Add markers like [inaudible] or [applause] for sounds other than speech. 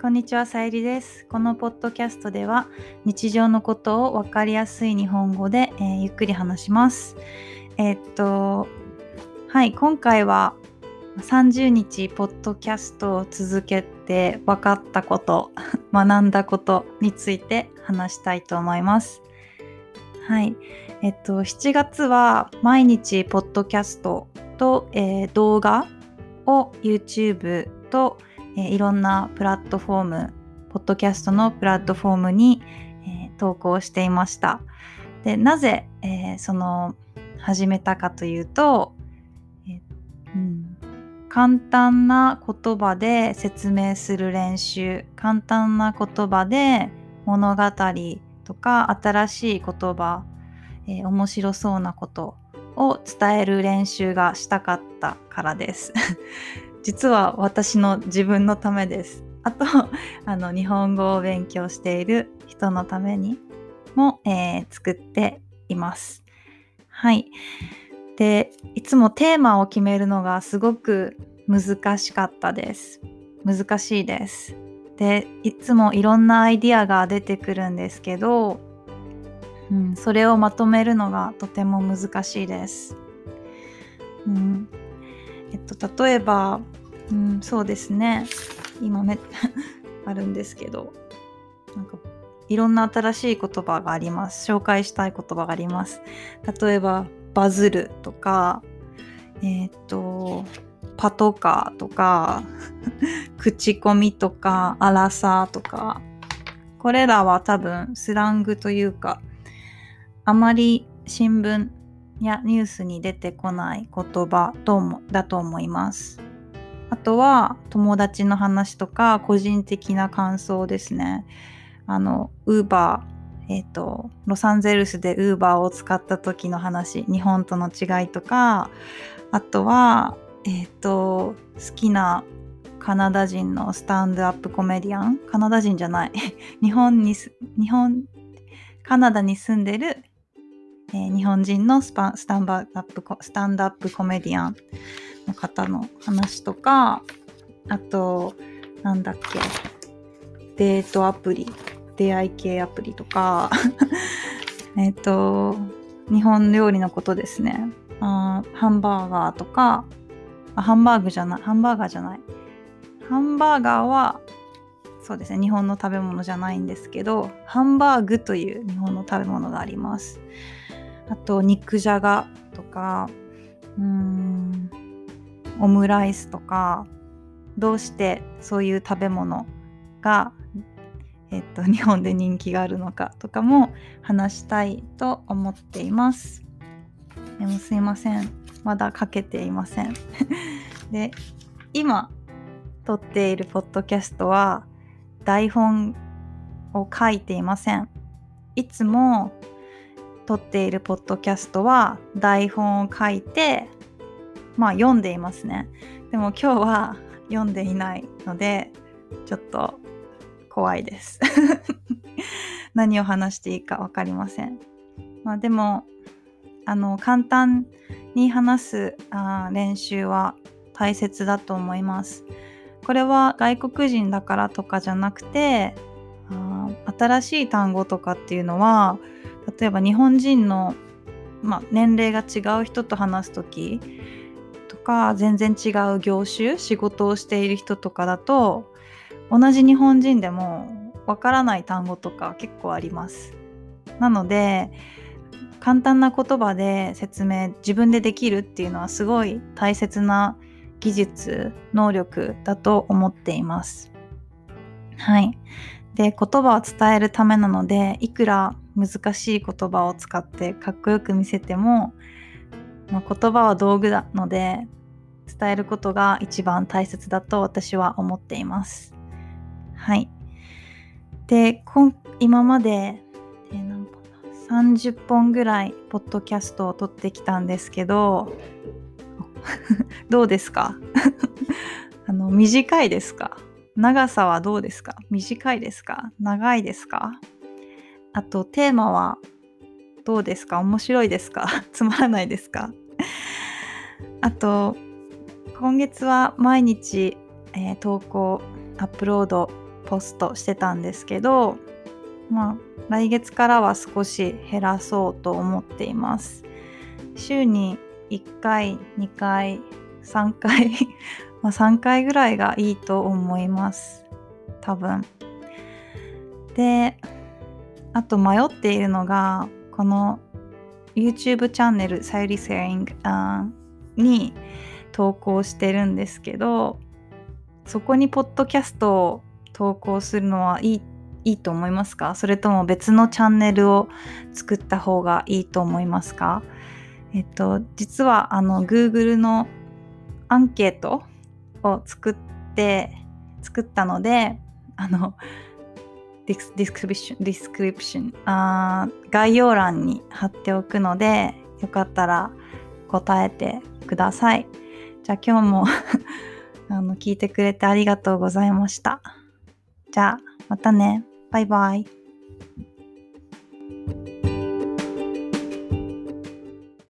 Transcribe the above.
こんにちは、さゆりです。このポッドキャストでは日常のことをわかりやすい日本語で、えーゆっくり話します。えーっと、はい、今回は30日ポッドキャストを続けて分かったこと、[laughs] 学んだことについて話したいと思います。はい、えっと、7月は毎日ポッドキャストと、えー動画を YouTube と、えいろんなプラットフォーム、ポッドキャストのプラットフォームに、え投稿していました。で、なぜ、えその始めたかというと、えうん、簡単な言葉で説明する練習、簡単な言葉で物語とか新しい言葉、えー面白そうなことを伝える練習がしたかったからです。実は私の自分のためです。あと、[laughs] あの、日本語を勉強している人のためにも、えー作っています。はい。で、いつもテーマを決めるのがすごく難しかったです。難しいです。で、いつもいろんなアイディアが出てくるんですけど、うん、それをまとめるのがとても難しいです。うん、えっと、例えば、うん、そうですね。今め [laughs] あるんですけど、なんかいろんな新しい言葉があります。紹介したい言葉があります。例えば、バズるとか、えっと、パトカーとか、[laughs] 口コミとか、アラサーとか、これらは多分スラングというか、あまり新聞やニュースに出てこない言葉ともだと思います。あとは友達の話とか個人的な感想ですね。あの、ウーバー、えっ、と、ロサンゼルスでウーバーを使った時の話、日本との違いとか、あとは、えっ、と、好きなカナダ人のスタンドアップコメディアン？カナダ人じゃない。[laughs] 日本に、日本、カナダに住んでるえー日本人のスパスタンバップスタンドアップコメディアンの方の話とかあとなんだっけデートアプリ出会い系アプリとか [laughs] えっと日本料理のことですね。あハンバーガーとかあハンバーグじゃないハンバーガーじゃない。ハンバーガーはそうですね日本の食べ物じゃないんですけどハンバーグという日本の食べ物があります。あと肉じゃがとかうんオムライスとかどうしてそういう食べ物が、えっと、[laughs] 日本で人気があるのかとかも話したいと思っています。でもすいませんまだ書けていません。[laughs] で今撮っているポッドキャストは台本を書いていません。いつも撮っているポッドキャストは台本を書いてまあ読んでいますね。でも今日は読んでいないのでちょっと怖いです。[laughs] 何を話していいか分かりません。まあでもあの簡単に話すあ練習は大切だと思います。これは外国人だからとかじゃなくてあ新しい単語とかっていうのは例えば日本人の、まあ、年齢が違う人と話す時とか全然違う業種仕事をしている人とかだと同じ日本人でもわからない単語とか結構あります。なので簡単な言葉で説明自分でできるっていうのはすごい大切な技術能力だと思っています。はい。で言葉を伝えるためなのでいくら難しい言葉を使ってかっこよく見せても、まあ、言葉は道具なので伝えることが一番大切だと私は思っています。はい。でこん今まで、えー何本30本ぐらいポッドキャストを撮ってきたんですけど [laughs] どうですか？[laughs] あの短いですか？長さはどうですか？短いですか？長いですか？あとテーマはどうですか？面白いですか？[laughs] つまらないですか？あと今月は毎日、えー投稿アップロードポストしてたんですけどまあ来月からは少し減らそうと思っています。週に1回2回3回 [laughs] まあ3回ぐらいがいいと思います。多分。であと迷っているのがこの YouTube チャンネルサユリセリングに投稿してるんですけどそこにポッドキャストを投稿するのはいいいいと思いますか？それとも別のチャンネルを作った方がいいと思いますか？えっと実はあの Google のアンケートを作って作ったのであのディスクリプションディスクリプションあ概要欄に貼っておくのでよかったら答えてください。じゃあ今日も [laughs] あの聞いてくれてありがとうございました。じゃあまたね。バイバイ。